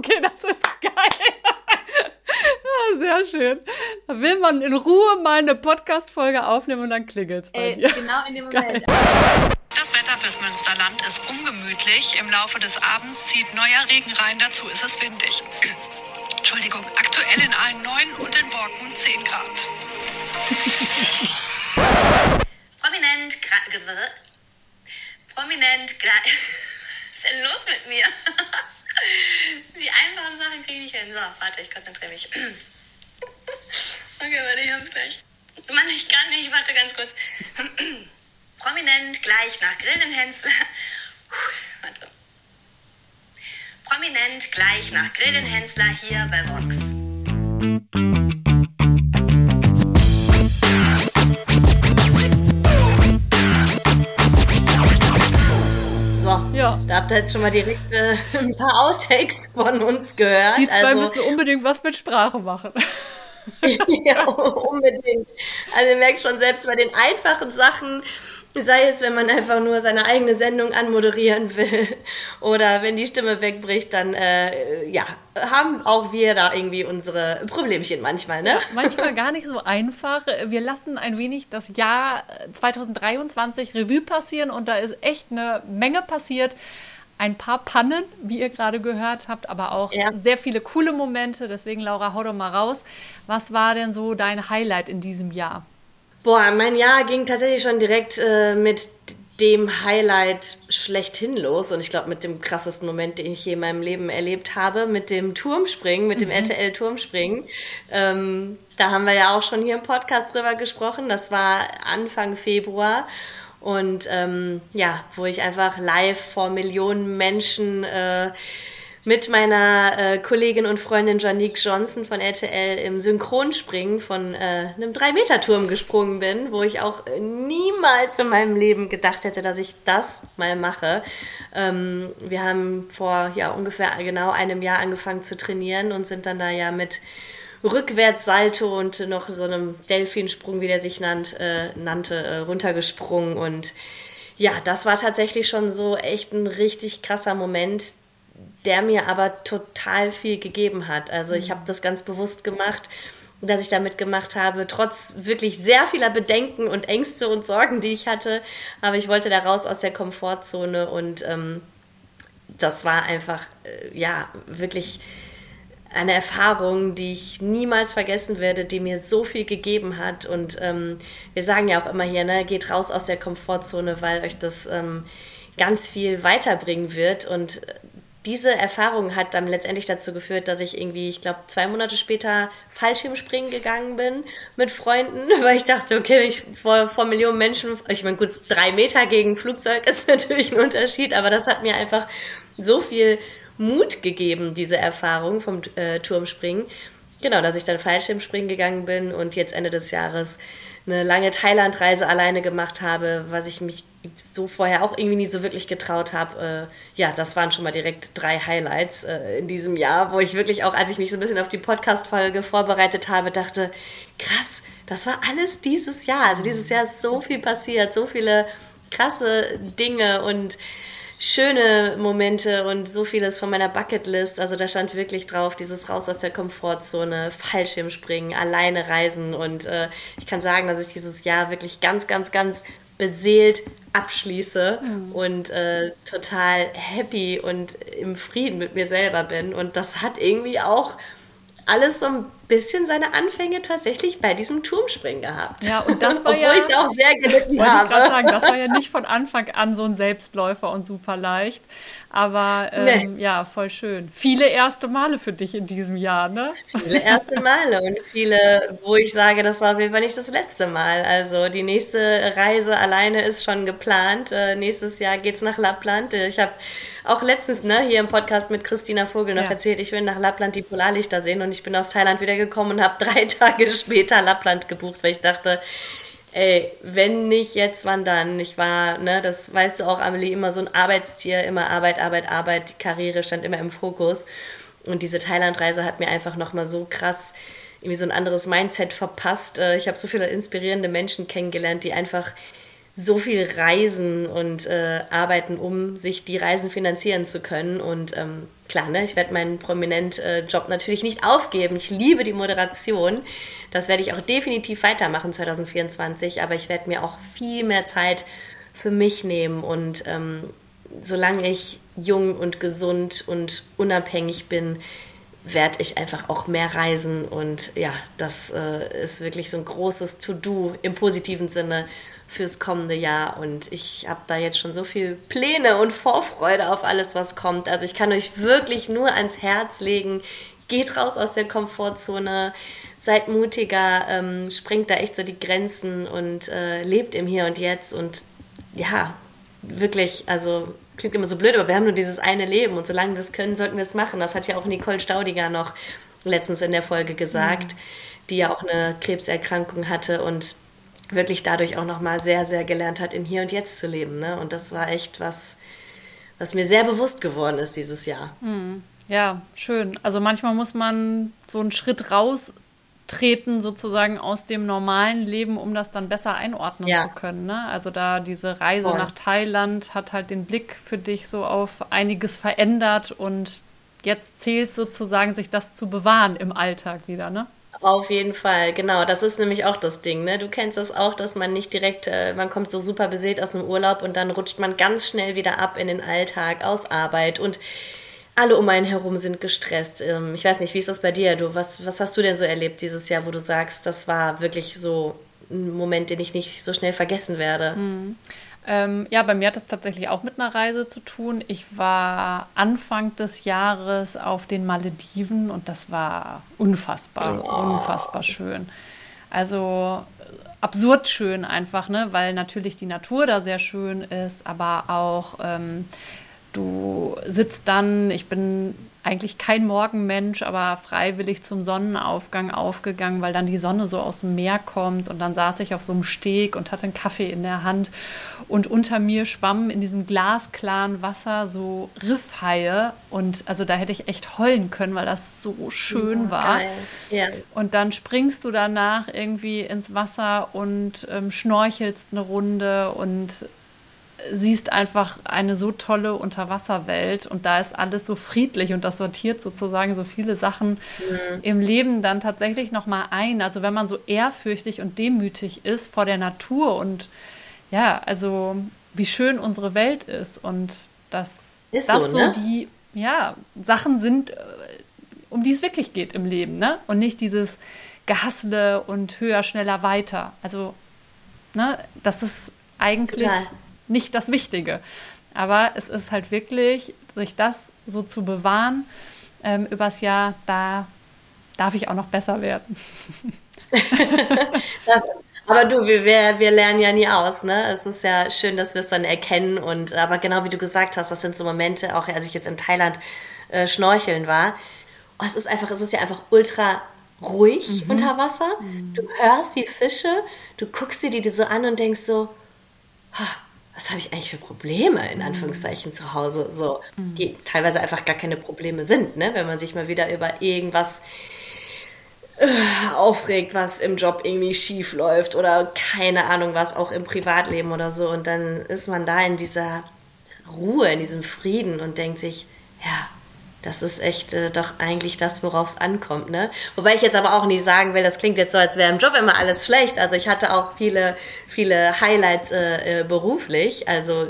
okay, das ist geil. Ja, sehr schön. Da will man in Ruhe mal eine Podcast-Folge aufnehmen und dann klingelt es bei Ey, dir. genau in dem Moment. Das Wetter fürs Münsterland ist ungemütlich. Im Laufe des Abends zieht neuer Regen rein. Dazu ist es windig. Entschuldigung, aktuell in allen 9 und in Borken 10 Grad. Prominent, gra- Prominent, gra- Was ist denn los mit mir? Die einfachen Sachen kriege ich hin. So, warte, ich konzentriere mich. Okay, warte, ich hab's gleich. Mann, ich kann nicht, warte ganz kurz. Prominent gleich nach Grillenhensler. Warte. Prominent gleich nach Grillenhensler hier bei Vox. Da jetzt schon mal direkt äh, ein paar Outtakes von uns gehört. Die zwei also, müssen unbedingt was mit Sprache machen. ja, unbedingt. Also ihr merkt schon, selbst bei den einfachen Sachen, sei es, wenn man einfach nur seine eigene Sendung anmoderieren will oder wenn die Stimme wegbricht, dann äh, ja, haben auch wir da irgendwie unsere Problemchen manchmal, ne? Manchmal gar nicht so einfach. Wir lassen ein wenig das Jahr 2023 Revue passieren und da ist echt eine Menge passiert. Ein paar Pannen, wie ihr gerade gehört habt, aber auch Ja. sehr viele coole Momente. Deswegen, Laura, hau doch mal raus. Was war denn so dein Highlight in diesem Jahr? Boah, mein Jahr ging tatsächlich schon direkt äh, mit dem Highlight schlechthin los und ich glaube mit dem krassesten Moment, den ich je in meinem Leben erlebt habe, mit dem Turmspringen, mit dem RTL Turmspringen. Ähm, da haben wir ja auch schon hier im Podcast drüber gesprochen. Das war Anfang Februar und ähm, ja, wo ich einfach live vor Millionen Menschen äh, mit meiner äh, Kollegin und Freundin Janique Johnson von RTL im Synchronspringen von äh, einem 3-Meter-Turm gesprungen bin, wo ich auch niemals in meinem Leben gedacht hätte, dass ich das mal mache. Ähm, wir haben vor ja ungefähr genau einem Jahr angefangen zu trainieren und sind dann da ja mit Rückwärtssalto und noch so einem Delfinsprung, wie der sich nannt, äh, nannte, äh, runtergesprungen und ja, das war tatsächlich schon so echt ein richtig krasser Moment, der mir aber total viel gegeben hat. Also ich habe das ganz bewusst gemacht, dass ich damit gemacht habe, trotz wirklich sehr vieler Bedenken und Ängste und Sorgen, die ich hatte. Aber ich wollte da raus aus der Komfortzone und ähm, das war einfach, äh, ja, wirklich eine Erfahrung, die ich niemals vergessen werde, die mir so viel gegeben hat. Und ähm, wir sagen ja auch immer hier, ne, geht raus aus der Komfortzone, weil euch das ähm, ganz viel weiterbringen wird. Und äh, diese Erfahrung hat dann letztendlich dazu geführt, dass ich irgendwie, ich glaube, zwei Monate später Fallschirmspringen gegangen bin mit Freunden, weil ich dachte, okay, ich vor, vor Millionen Menschen, ich meine, gut, drei Meter gegen Flugzeug ist natürlich ein Unterschied, aber das hat mir einfach so viel Mut gegeben, diese Erfahrung vom äh, Turmspringen. Genau, dass ich dann Fallschirmspringen gegangen bin und jetzt Ende des Jahres eine lange Thailandreise alleine gemacht habe, was ich mich so vorher auch irgendwie nie so wirklich getraut habe. Äh, ja, das waren schon mal direkt drei Highlights äh, in diesem Jahr, wo ich wirklich auch, als ich mich so ein bisschen auf die Podcast-Folge vorbereitet habe, dachte, krass, das war alles dieses Jahr. Also dieses Jahr ist so viel passiert, so viele krasse Dinge und schöne Momente und so vieles von meiner Bucketlist. Also da stand wirklich drauf, dieses raus aus der Komfortzone, Fallschirmspringen, alleine reisen. Und äh, ich kann sagen, dass ich dieses Jahr wirklich ganz, ganz, ganz beseelt abschließe und äh, total happy und im Frieden mit mir selber bin. Und das hat irgendwie auch alles so ein bisschen seine Anfänge tatsächlich bei diesem Turmspringen gehabt. Ja, und das war Obwohl ja- ich es auch sehr gelitten ich habe. gerade sagen, das war ja nicht von Anfang an so ein Selbstläufer und super leicht. Aber ähm, ja, voll schön. Viele erste Male für dich in diesem Jahr, ne? Viele erste Male und viele, wo ich sage, das war auf jeden Fall nicht das letzte Mal. Also die nächste Reise alleine ist schon geplant. Äh, nächstes Jahr geht's nach Lappland. Ich habe auch letztens ne, hier im Podcast mit Christina Vogel noch Ja. erzählt, ich will nach Lappland die Polarlichter sehen und ich bin aus Thailand wieder gekommen und habe drei Tage später Lappland gebucht, weil ich dachte, ey, wenn nicht jetzt, wann dann? Ich war, ne, das weißt du auch, Amelie, immer so ein Arbeitstier, immer Arbeit, Arbeit, Arbeit, die Karriere stand immer im Fokus. Und diese Thailandreise hat mir einfach nochmal so krass irgendwie so ein anderes Mindset verpasst. Äh, Ich habe so viele inspirierende Menschen kennengelernt, die einfach so viel reisen und äh, arbeiten, um sich die Reisen finanzieren zu können. Und ähm, klar, ne, ich werde meinen Prominent-Job äh, natürlich nicht aufgeben. Ich liebe die Moderation. Das werde ich auch definitiv weitermachen 2024. Aber ich werde mir auch viel mehr Zeit für mich nehmen. Und ähm, solange ich jung und gesund und unabhängig bin, werde ich einfach auch mehr reisen. Und ja, das äh, ist wirklich so ein großes To-Do im positiven Sinne fürs kommende Jahr und ich habe da jetzt schon so viel Pläne und Vorfreude auf alles, was kommt. Also ich kann euch wirklich nur ans Herz legen, geht raus aus der Komfortzone, seid mutiger, ähm, springt da echt so die Grenzen und äh, lebt im Hier und Jetzt und ja, wirklich, also klingt immer so blöd, aber wir haben nur dieses eine Leben und solange wir es können, sollten wir es machen. Das hat ja auch Nicole Staudiger noch letztens in der Folge gesagt, mhm. die ja auch eine Krebserkrankung hatte und wirklich dadurch auch nochmal sehr, sehr gelernt hat, im Hier und Jetzt zu leben. Ne? Und das war echt was, was mir sehr bewusst geworden ist dieses Jahr. Hm. Ja, schön. Also manchmal muss man so einen Schritt raustreten, sozusagen aus dem normalen Leben, um das dann besser einordnen ja. zu können. Ne? Also da diese Reise Voll. nach Thailand hat halt den Blick für dich so auf einiges verändert und jetzt zählt sozusagen, sich das zu bewahren im Alltag wieder, ne? Auf jeden Fall, genau. Das ist nämlich auch das Ding. Ne? Du kennst das auch, dass man nicht direkt, äh, man kommt so super beseelt aus dem Urlaub und dann rutscht man ganz schnell wieder ab in den Alltag, aus Arbeit und alle um einen herum sind gestresst. Ähm, ich weiß nicht, wie ist das bei dir? Du, was, was hast du denn so erlebt dieses Jahr, wo du sagst, das war wirklich so ein Moment, den ich nicht so schnell vergessen werde? Mhm. Ähm, ja, bei mir hat es tatsächlich auch mit einer Reise zu tun. Ich war Anfang des Jahres auf den Malediven und das war unfassbar, oh. unfassbar schön. Also absurd schön einfach, ne? weil natürlich die Natur da sehr schön ist, aber auch ähm, du sitzt dann, ich bin eigentlich kein Morgenmensch, aber freiwillig zum Sonnenaufgang aufgegangen, weil dann die Sonne so aus dem Meer kommt und dann saß ich auf so einem Steg und hatte einen Kaffee in der Hand und unter mir schwammen in diesem glasklaren Wasser so Riffhaie und also da hätte ich echt heulen können, weil das so schön ja, war. Ja. Und dann springst du danach irgendwie ins Wasser und ähm, schnorchelst eine Runde und siehst einfach eine so tolle Unterwasserwelt und da ist alles so friedlich und das sortiert sozusagen so viele Sachen mhm. im Leben dann tatsächlich nochmal ein. Also wenn man so ehrfürchtig und demütig ist vor der Natur und ja, also wie schön unsere Welt ist und dass ist das so, ne? so die ja, Sachen sind, äh, um die es wirklich geht im Leben, ne? Und nicht dieses Gehassle und höher, schneller, weiter. Also, ne, das ist eigentlich ja nicht das Wichtige. Aber es ist halt wirklich, sich das so zu bewahren ähm, übers Jahr, da darf ich auch noch besser werden. aber du, wir, wir lernen ja nie aus, ne? Es ist ja schön, dass wir es dann erkennen und aber genau wie du gesagt hast, das sind so Momente, auch als ich jetzt in Thailand äh, schnorcheln war. Oh, es ist einfach, es ist ja einfach ultra ruhig mhm. unter Wasser. Mhm. Du hörst die Fische, du guckst dir die so an und denkst so, oh, was habe ich eigentlich für Probleme, in. Anführungszeichen, zu Hause, so, mhm. die teilweise einfach gar keine Probleme sind, ne? wenn man sich mal wieder über irgendwas äh, aufregt, was im Job irgendwie schief läuft oder keine Ahnung was, auch im Privatleben oder so. Und dann ist man da in dieser Ruhe, in diesem Frieden und denkt sich, ja, das ist echt äh, doch eigentlich das, worauf es ankommt. Ne? Wobei ich jetzt aber auch nicht sagen will, das klingt jetzt so, als wäre im Job immer alles schlecht. Also ich hatte auch viele, viele Highlights äh, äh, beruflich. Also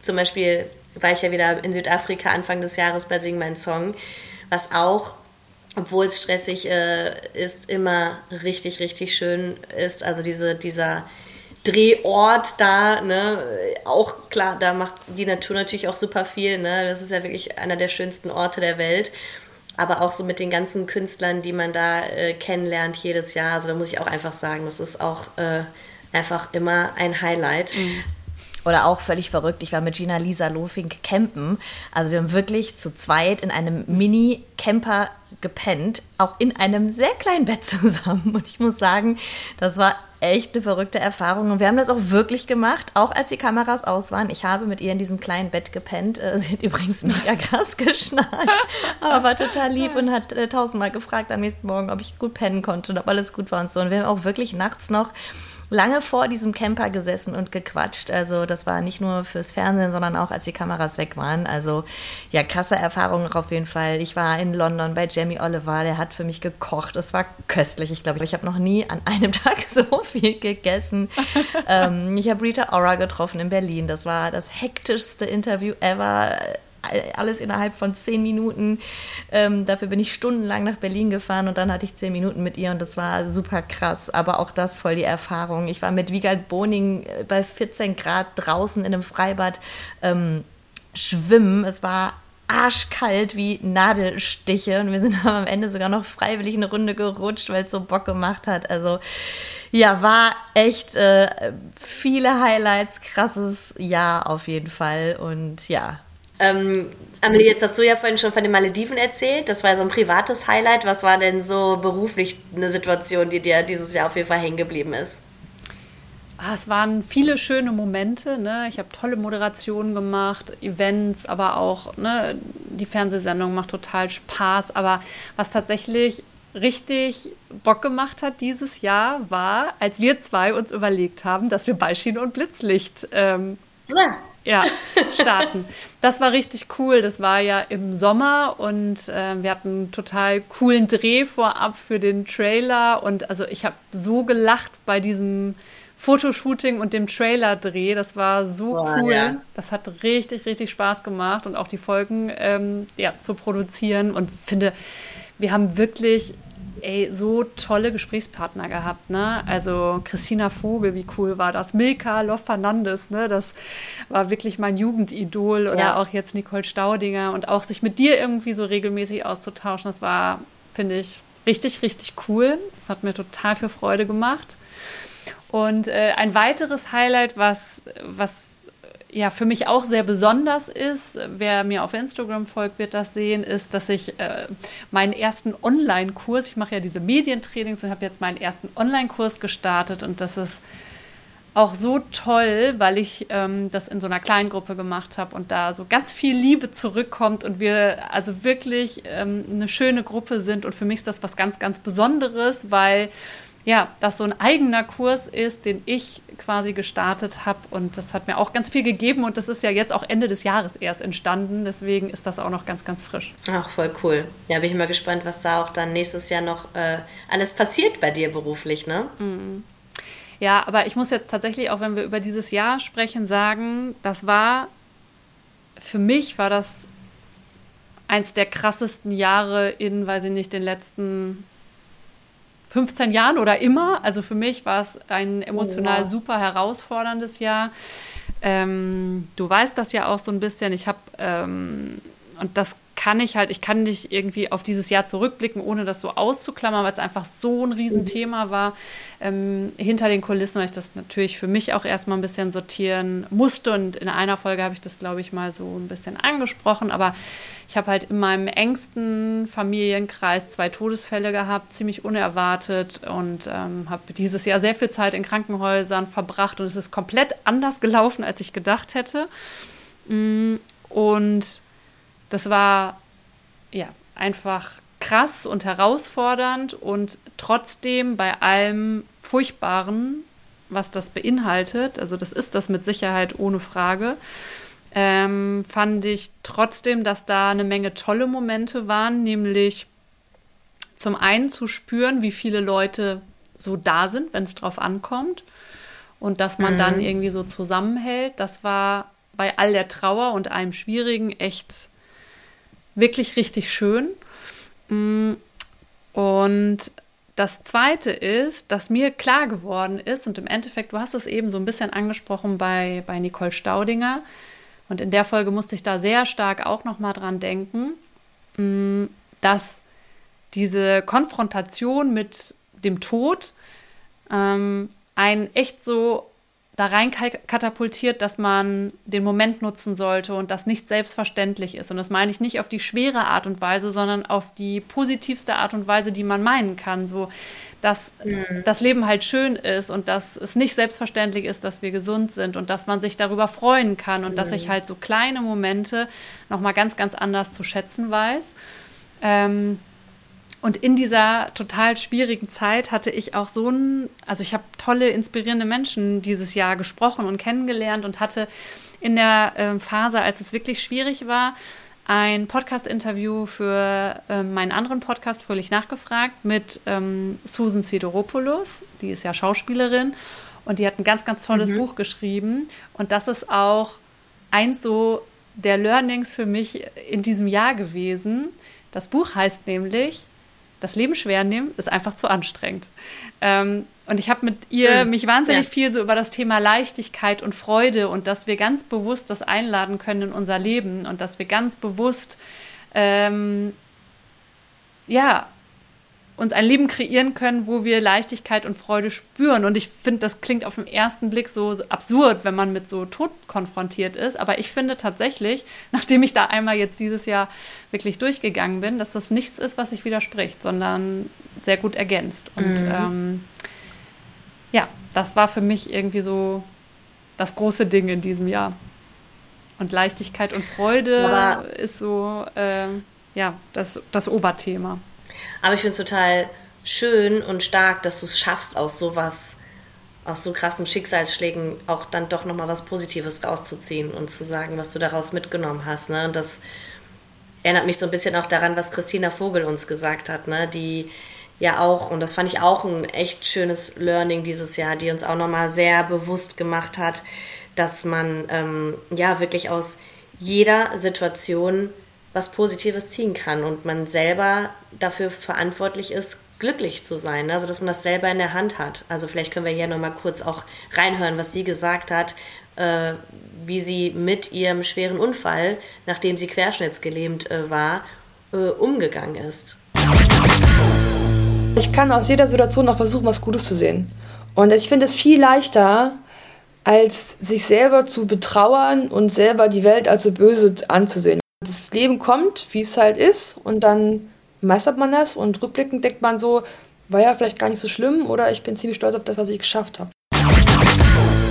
zum Beispiel war ich ja wieder in Südafrika Anfang des Jahres bei Sing Mein Song, was auch, obwohl es stressig äh, ist, immer richtig, richtig schön ist. Also diese, dieser Drehort da, ne, auch klar, da macht die Natur natürlich auch super viel, ne, das ist ja wirklich einer der schönsten Orte der Welt, aber auch so mit den ganzen Künstlern, die man da äh, kennenlernt jedes Jahr, also da muss ich auch einfach sagen, das ist auch äh, einfach immer ein Highlight. Mhm. Oder auch völlig verrückt, ich war mit Gina Lisa Lofink campen. Also wir haben wirklich zu zweit in einem Mini-Camper gepennt, auch in einem sehr kleinen Bett zusammen. Und ich muss sagen, das war echt eine verrückte Erfahrung. Und wir haben das auch wirklich gemacht, auch als die Kameras aus waren. Ich habe mit ihr in diesem kleinen Bett gepennt. Äh, sie hat übrigens mega krass geschnarcht, aber war total lieb und hat äh, tausendmal gefragt am nächsten Morgen, ob ich gut pennen konnte und ob alles gut war und so. Und wir haben auch wirklich nachts noch lange vor diesem Camper gesessen und gequatscht. Also das war nicht nur fürs Fernsehen, sondern auch als die Kameras weg waren. Also ja, krasse Erfahrungen auf jeden Fall. Ich war in London bei Jamie Oliver, der hat für mich gekocht. Es war köstlich. Ich glaube, ich habe noch nie an einem Tag so viel gegessen. ähm, ich habe Rita Ora getroffen in Berlin. Das war das hektischste Interview ever alles innerhalb von zehn Minuten. Ähm, dafür bin ich stundenlang nach Berlin gefahren und dann hatte ich zehn Minuten mit ihr und das war super krass. Aber auch das voll die Erfahrung. Ich war mit Wiegald Boning äh, bei 14 Grad draußen in einem Freibad ähm, schwimmen. Es war arschkalt wie Nadelstiche und wir sind am Ende sogar noch freiwillig eine Runde gerutscht, weil es so Bock gemacht hat. Also ja, war echt äh, viele Highlights, krasses Jahr auf jeden Fall und ja, ähm, Amelie, jetzt hast du ja vorhin schon von den Malediven erzählt. Das war so ein privates Highlight. Was war denn so beruflich eine Situation, die dir dieses Jahr auf jeden Fall hängen geblieben ist? Ah, es waren viele schöne Momente. Ne? Ich habe tolle Moderationen gemacht, Events, aber auch ne, die Fernsehsendung macht total Spaß. Aber was tatsächlich richtig Bock gemacht hat dieses Jahr, war, als wir zwei uns überlegt haben, dass wir Ballschiene und Blitzlicht ähm, ja ja, starten. Das war richtig cool. Das war ja im Sommer und äh, wir hatten einen total coolen Dreh vorab für den Trailer. Und also ich habe so gelacht bei diesem Fotoshooting und dem Trailer-Dreh. Das war so Boah, cool. Ja. Das hat richtig, richtig Spaß gemacht und auch die Folgen ähm, ja, zu produzieren. Und finde, wir haben wirklich ey, so tolle Gesprächspartner gehabt, ne? Also Christina Vogel, wie cool war das? Milka Lof Fernandes, ne? Das war wirklich mein Jugendidol oder ja. auch jetzt Nicole Staudinger und auch sich mit dir irgendwie so regelmäßig auszutauschen, das war, finde ich, richtig, richtig cool. Das hat mir total viel Freude gemacht. Und äh, ein weiteres Highlight, was, was ja für mich auch sehr besonders ist, wer mir auf Instagram folgt, wird das sehen, ist, dass ich äh, meinen ersten Online-Kurs, ich mache ja diese Medientrainings und habe jetzt meinen ersten Online-Kurs gestartet und das ist auch so toll, weil ich ähm, das in so einer kleinen Gruppe gemacht habe und da so ganz viel Liebe zurückkommt und wir also wirklich ähm, eine schöne Gruppe sind und für mich ist das was ganz, ganz Besonderes, weil ja, das so ein eigener Kurs ist, den ich quasi gestartet habe. Und das hat mir auch ganz viel gegeben. Und das ist ja jetzt auch Ende des Jahres erst entstanden. Deswegen ist das auch noch ganz, ganz frisch. Ach, voll cool. Ja, bin ich mal gespannt, was da auch dann nächstes Jahr noch äh, alles passiert bei dir beruflich, ne? Mhm. Ja, aber ich muss jetzt tatsächlich, auch wenn wir über dieses Jahr sprechen, sagen, das war, für mich war das eins der krassesten Jahre in, weiß ich nicht, den letzten 15 Jahren oder immer. Also für mich war es ein emotional oh, super herausforderndes Jahr. Ähm, du weißt das ja auch so ein bisschen. Ich habe, ähm, und das kann ich halt, ich kann nicht irgendwie auf dieses Jahr zurückblicken, ohne das so auszuklammern, weil es einfach so ein Riesenthema mhm. war. Ähm, hinter den Kulissen, weil ich das natürlich für mich auch erstmal ein bisschen sortieren musste. Und in einer Folge habe ich das, glaube ich, mal so ein bisschen angesprochen. Aber ich habe halt in meinem engsten Familienkreis zwei Todesfälle gehabt, ziemlich unerwartet und ähm, habe dieses Jahr sehr viel Zeit in Krankenhäusern verbracht und es ist komplett anders gelaufen, als ich gedacht hätte. Mm, und das war ja einfach krass und herausfordernd und trotzdem bei allem Furchtbaren, was das beinhaltet, also das ist das mit Sicherheit ohne Frage, ähm, fand ich trotzdem, dass da eine Menge tolle Momente waren, nämlich zum einen zu spüren, wie viele Leute so da sind, wenn es drauf ankommt und dass man mhm. dann irgendwie so zusammenhält. Das war bei all der Trauer und allem Schwierigen echt wirklich richtig schön. Mm, und das Zweite ist, dass mir klar geworden ist, und im Endeffekt, du hast es eben so ein bisschen angesprochen bei, bei Nicole Staudinger, und in der Folge musste ich da sehr stark auch nochmal dran denken, mm, dass diese Konfrontation mit dem Tod ähm, einen echt so da rein katapultiert, dass man den Moment nutzen sollte und das nicht selbstverständlich ist. Und das meine ich nicht auf die schwere Art und Weise, sondern auf die positivste Art und Weise, die man meinen kann. So, dass mhm. das Leben halt schön ist und dass es nicht selbstverständlich ist, dass wir gesund sind und dass man sich darüber freuen kann und mhm. dass ich halt so kleine Momente nochmal ganz, ganz anders zu schätzen weiß. Ähm, Und in dieser total schwierigen Zeit hatte ich auch so ein, also ich habe tolle, inspirierende Menschen dieses Jahr gesprochen und kennengelernt und hatte in der äh, Phase, als es wirklich schwierig war, ein Podcast-Interview für äh, meinen anderen Podcast Fröhlich nachgefragt mit ähm, Susan Sideropoulos, die ist ja Schauspielerin und die hat ein ganz, ganz tolles mhm. Buch geschrieben und das ist auch eins so der Learnings für mich in diesem Jahr gewesen. Das Buch heißt nämlich Das Leben schwer nehmen ist einfach zu anstrengend. Ähm, und ich habe mit ihr mhm. mich wahnsinnig ja. viel so über das Thema Leichtigkeit und Freude und dass wir ganz bewusst das einladen können in unser Leben und dass wir ganz bewusst ähm, ja uns ein Leben kreieren können, wo wir Leichtigkeit und Freude spüren. Und ich finde, das klingt auf den ersten Blick so absurd, wenn man mit so Tod konfrontiert ist. Aber ich finde tatsächlich, nachdem ich da einmal jetzt dieses Jahr wirklich durchgegangen bin, dass das nichts ist, was sich widerspricht, sondern sehr gut ergänzt. Und mhm. ähm, ja, das war für mich irgendwie so das große Ding in diesem Jahr. Und Leichtigkeit und Freude Aber ist so, äh, ja, das, das Oberthema. Aber ich finde es total schön und stark, dass du es schaffst, aus sowas, aus so krassen Schicksalsschlägen auch dann doch nochmal was Positives rauszuziehen und zu sagen, was du daraus mitgenommen hast. Ne? Und das erinnert mich so ein bisschen auch daran, was Christina Vogel uns gesagt hat, ne? die ja auch, und das fand ich auch ein echt schönes Learning dieses Jahr, die uns auch nochmal sehr bewusst gemacht hat, dass man ähm, ja wirklich aus jeder Situation was Positives ziehen kann und man selber dafür verantwortlich ist, glücklich zu sein. Also dass man das selber in der Hand hat. Also vielleicht können wir hier nochmal kurz auch reinhören, was sie gesagt hat, äh, wie sie mit ihrem schweren Unfall, nachdem sie querschnittsgelähmt äh, war, äh, umgegangen ist. Ich kann aus jeder Situation noch versuchen, was Gutes zu sehen. Und ich finde es viel leichter, als sich selber zu betrauern und selber die Welt als so böse anzusehen. Das Leben kommt, wie es halt ist, und dann meistert man das und rückblickend denkt man so, war ja vielleicht gar nicht so schlimm oder ich bin ziemlich stolz auf das, was ich geschafft habe.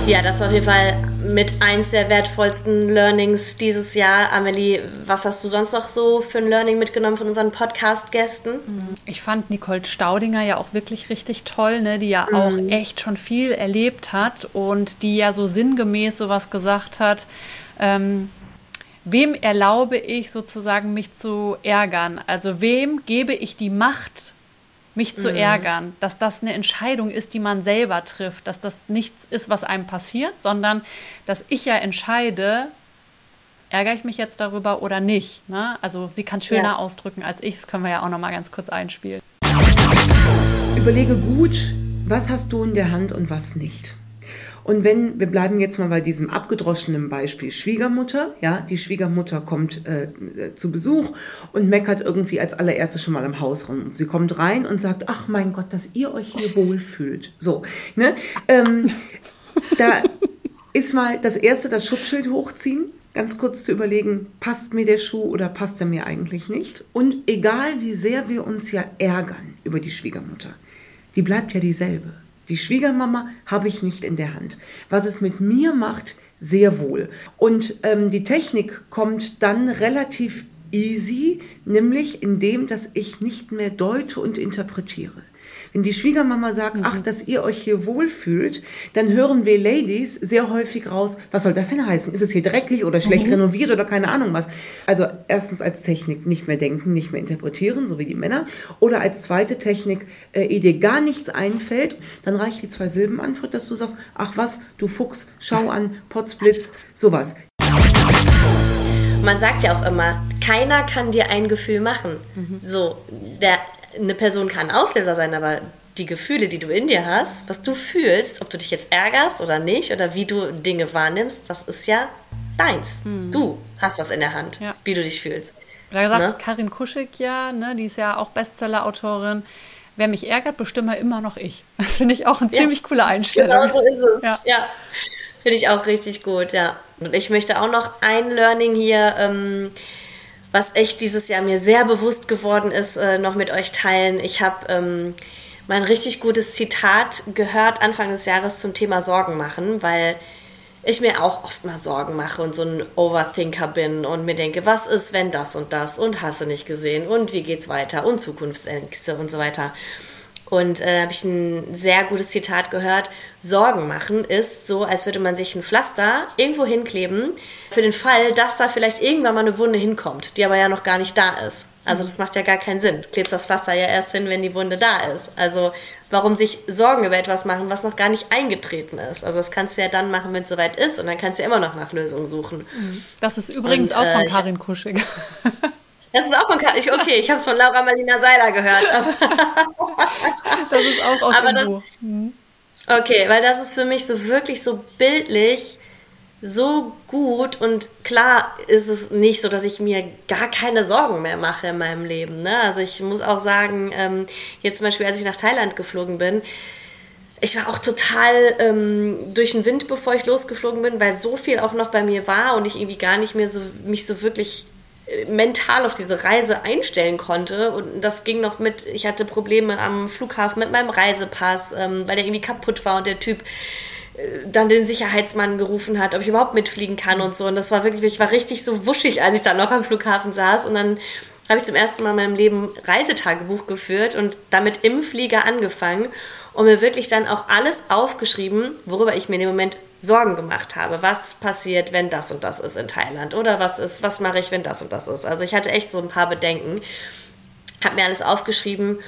Ja, das war auf jeden Fall mit eins der wertvollsten Learnings dieses Jahr. Amelie, was hast du sonst noch so für ein Learning mitgenommen von unseren Podcast-Gästen? Ich fand Nicole Staudinger ja auch wirklich richtig toll, ne? die ja mhm. auch echt schon viel erlebt hat und die ja so sinngemäß sowas gesagt hat. Ähm, wem erlaube ich sozusagen mich zu ärgern? Also wem gebe ich die Macht, mich zu mhm. ärgern, dass das eine Entscheidung ist, die man selber trifft, dass das nichts ist, was einem passiert, sondern dass ich ja entscheide, ärgere ich mich jetzt darüber oder nicht. Ne? Also sie kann schöner ja. ausdrücken als ich, das können wir ja auch noch mal ganz kurz einspielen. Überlege gut, was hast du in der Hand und was nicht. Und wenn, wir bleiben jetzt mal bei diesem abgedroschenen Beispiel Schwiegermutter, ja, die Schwiegermutter kommt äh, zu Besuch und meckert irgendwie als allererstes schon mal im Haus rum. Sie kommt rein und sagt, ach mein Gott, dass ihr euch hier wohlfühlt. So, ne? Ähm, da ist mal das erste das Schutzschild hochziehen, ganz kurz zu überlegen, passt mir der Schuh oder passt er mir eigentlich nicht? Und egal wie sehr wir uns ja ärgern über die Schwiegermutter, die bleibt ja dieselbe. Die Schwiegermama habe ich nicht in der Hand. Was es mit mir macht, sehr wohl. Und ähm, die Technik kommt dann relativ easy, nämlich indem, dass ich nicht mehr deute und interpretiere. Wenn die Schwiegermama sagt, mhm. ach, dass ihr euch hier wohlfühlt, dann hören wir Ladies sehr häufig raus, was soll das denn heißen? Ist es hier dreckig oder schlecht mhm. renoviert oder keine Ahnung was? Also erstens als Technik nicht mehr denken, nicht mehr interpretieren, so wie die Männer. Oder als zweite Technik, äh, ehe dir gar nichts einfällt, dann reicht die zwei Silben Antwort, dass du sagst, ach was, du Fuchs, schau an, Potzblitz, sowas. Man sagt ja auch immer, keiner kann dir ein Gefühl machen. Mhm. So, der eine Person kann Auslöser sein, aber die Gefühle, die du in dir hast, was du fühlst, ob du dich jetzt ärgerst oder nicht oder wie du Dinge wahrnimmst, das ist ja deins. Hm. Du hast das in der Hand, ja. wie du dich fühlst. Da sagt ne? Karin Kuschig ja, ne, die ist ja auch Bestseller-Autorin. Wer mich ärgert, bestimme immer noch ich. Das finde ich auch eine ja. ziemlich coole Einstellung. Genau so ist es. Ja, ja. finde ich auch richtig gut, ja. Und ich möchte auch noch ein Learning hier ähm, was echt dieses Jahr mir sehr bewusst geworden ist, äh, noch mit euch teilen. Ich habe ähm, mal ein richtig gutes Zitat gehört Anfang des Jahres zum Thema Sorgen machen, weil ich mir auch oft mal Sorgen mache und so ein Overthinker bin und mir denke, was ist, wenn das und das und hasse nicht gesehen und wie geht's weiter und Zukunftsängste und so weiter. Und äh, da habe ich ein sehr gutes Zitat gehört. Sorgen machen ist so, als würde man sich ein Pflaster irgendwo hinkleben, für den Fall, dass da vielleicht irgendwann mal eine Wunde hinkommt, die aber ja noch gar nicht da ist. Also das macht ja gar keinen Sinn. Du klebst das Pflaster ja erst hin, wenn die Wunde da ist. Also warum sich Sorgen über etwas machen, was noch gar nicht eingetreten ist? Also das kannst du ja dann machen, wenn es soweit ist und dann kannst du ja immer noch nach Lösungen suchen. Das ist übrigens Und, auch von äh, Karin Kuschig. Das ist auch von Ka- ich, okay, ich habe es von Laura Marlina Seiler gehört. Das ist auch aus Aber das- Buch. okay, weil das ist für mich so wirklich so bildlich so gut und klar ist es nicht so, dass ich mir gar keine Sorgen mehr mache in meinem Leben. Ne? Also ich muss auch sagen, ähm, jetzt zum Beispiel, als ich nach Thailand geflogen bin, ich war auch total ähm, durch den Wind, bevor ich losgeflogen bin, weil so viel auch noch bei mir war und ich irgendwie gar nicht mehr so mich so wirklich mental auf diese Reise einstellen konnte. Und das ging noch mit, ich hatte Probleme am Flughafen mit meinem Reisepass, ähm, weil der irgendwie kaputt war und der Typ äh, dann den Sicherheitsmann gerufen hat, ob ich überhaupt mitfliegen kann und so. Und das war wirklich, ich war richtig so wuschig, als ich dann noch am Flughafen saß. Und dann habe ich zum ersten Mal in meinem Leben Reisetagebuch geführt und damit im Flieger angefangen und mir wirklich dann auch alles aufgeschrieben, worüber ich mir in dem Moment Sorgen gemacht habe. Was passiert, wenn das und das ist in Thailand? Oder was ist, was mache ich, wenn das und das ist? Also ich hatte echt so ein paar Bedenken, habe mir alles aufgeschrieben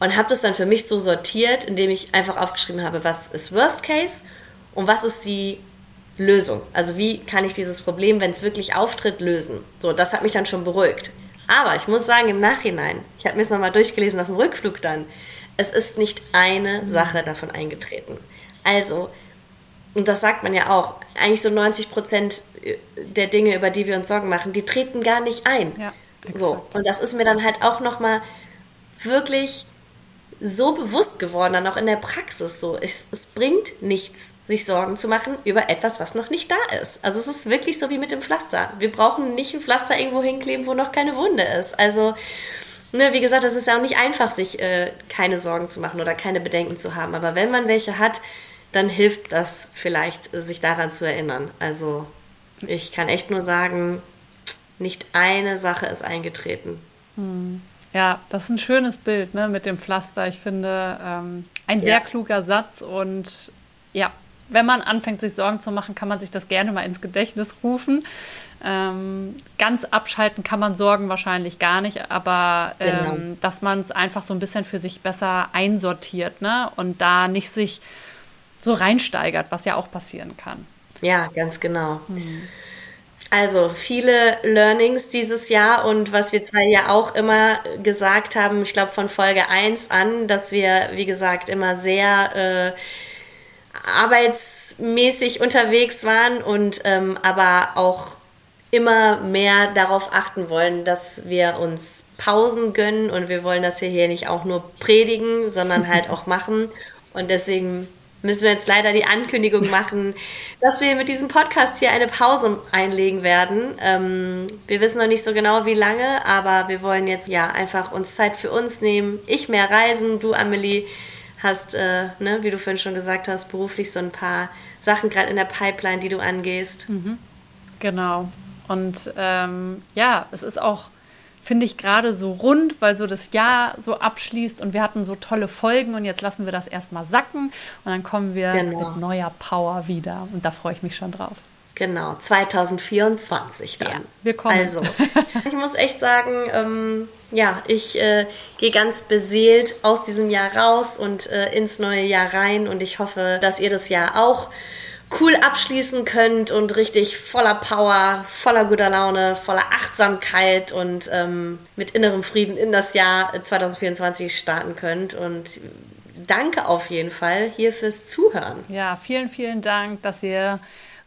und habe das dann für mich so sortiert, indem ich einfach aufgeschrieben habe, was ist Worst Case und was ist die Lösung. Also wie kann ich dieses Problem, wenn es wirklich auftritt, lösen. So, das hat mich dann schon beruhigt. Aber ich muss sagen, im Nachhinein, ich habe mir es nochmal durchgelesen auf dem Rückflug dann, es ist nicht eine Sache davon eingetreten. Also, und das sagt man ja auch, eigentlich so 90 Prozent der Dinge, über die wir uns Sorgen machen, die treten gar nicht ein. Ja, so, und das ist mir dann halt auch nochmal wirklich so bewusst geworden, dann auch in der Praxis so. Es, es bringt nichts, sich Sorgen zu machen über etwas, was noch nicht da ist. Also es ist wirklich so wie mit dem Pflaster. Wir brauchen nicht ein Pflaster irgendwo hinkleben, wo noch keine Wunde ist. Also, ne, wie gesagt, es ist ja auch nicht einfach, sich äh, keine Sorgen zu machen oder keine Bedenken zu haben. Aber wenn man welche hat, dann hilft das vielleicht, sich daran zu erinnern. Also ich kann echt nur sagen, nicht eine Sache ist eingetreten. Ja, das ist ein schönes Bild ne, mit dem Pflaster. Ich finde, ähm, ein sehr Ja. kluger Satz. Und ja, wenn man anfängt, sich Sorgen zu machen, kann man sich das gerne mal ins Gedächtnis rufen. Ähm, ganz abschalten kann man Sorgen wahrscheinlich gar nicht, aber ähm, Genau. dass man es einfach so ein bisschen für sich besser einsortiert ne? und da nicht sich so reinsteigert, was ja auch passieren kann. Ja, ganz genau. Also viele Learnings dieses Jahr und was wir zwei ja auch immer gesagt haben, ich glaube von Folge 1 an, dass wir, wie gesagt, immer sehr äh, arbeitsmäßig unterwegs waren und ähm, aber auch immer mehr darauf achten wollen, dass wir uns Pausen gönnen und wir wollen das hier, hier nicht auch nur predigen, sondern halt auch machen. Und deswegen müssen wir jetzt leider die Ankündigung machen, dass wir mit diesem Podcast hier eine Pause einlegen werden. Ähm, wir wissen noch nicht so genau, wie lange, aber wir wollen jetzt ja einfach uns Zeit für uns nehmen. Ich mehr reisen, du, Amelie, hast, äh, ne, wie du vorhin schon gesagt hast, beruflich so ein paar Sachen gerade in der Pipeline, die du angehst. Genau. Und ähm, ja, es ist auch, finde ich, gerade so rund, weil so das Jahr so abschließt und wir hatten so tolle Folgen und jetzt lassen wir das erstmal sacken und dann kommen wir Genau. mit neuer Power wieder und da freue ich mich schon drauf. Genau, 2024 dann. Ja, wir kommen. Also, ich muss echt sagen, ähm, ja, ich äh, gehe ganz beseelt aus diesem Jahr raus und äh, ins neue Jahr rein und ich hoffe, dass ihr das Jahr auch cool abschließen könnt und richtig voller Power, voller guter Laune, voller Achtsamkeit und ähm, mit innerem Frieden in das Jahr 2024 starten könnt. Und danke auf jeden Fall hier fürs Zuhören. Ja, vielen, vielen Dank, dass ihr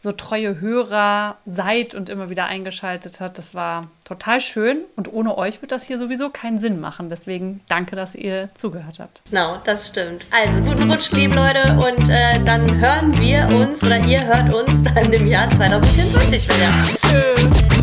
so treue Hörer seid und immer wieder eingeschaltet habt. Das war total schön und ohne euch wird das hier sowieso keinen Sinn machen. Deswegen danke, dass ihr zugehört habt. Genau, das stimmt. Also guten Rutsch, liebe Leute, und äh, dann hören wir uns oder ihr hört uns dann im Jahr 2024 wieder. Tschüss.